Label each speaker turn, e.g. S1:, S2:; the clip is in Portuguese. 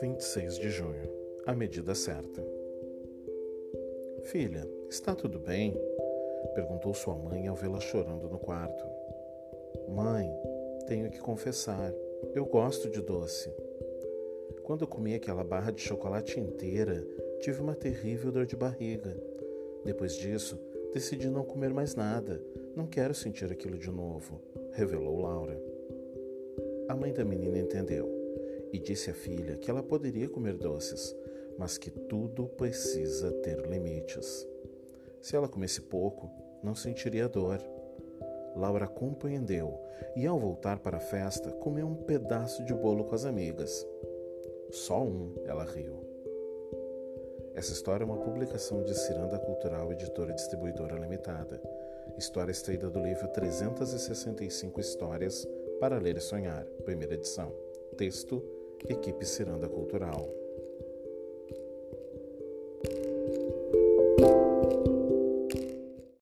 S1: Vinte e seis de junho. A medida certa. Filha, está tudo bem? Perguntou sua mãe ao vê-la chorando no quarto. Mãe, tenho que confessar, eu gosto de doce. Quando eu comi aquela barra de chocolate inteira, tive uma terrível dor de barriga. Depois disso, decidi não comer mais nada. Não quero sentir aquilo de novo, revelou Laura. A mãe da menina entendeu e disse à filha que ela poderia comer doces, mas que tudo precisa ter limites. Se ela comesse pouco, não sentiria dor. Laura compreendeu e, ao voltar para a festa, comeu um pedaço de bolo com as amigas. Só um, ela riu. Essa história é uma publicação de Ciranda Cultural Editora e Distribuidora Limitada. História extraída do livro 365 Histórias para Ler e Sonhar, primeira edição. Texto: Equipe Ciranda Cultural.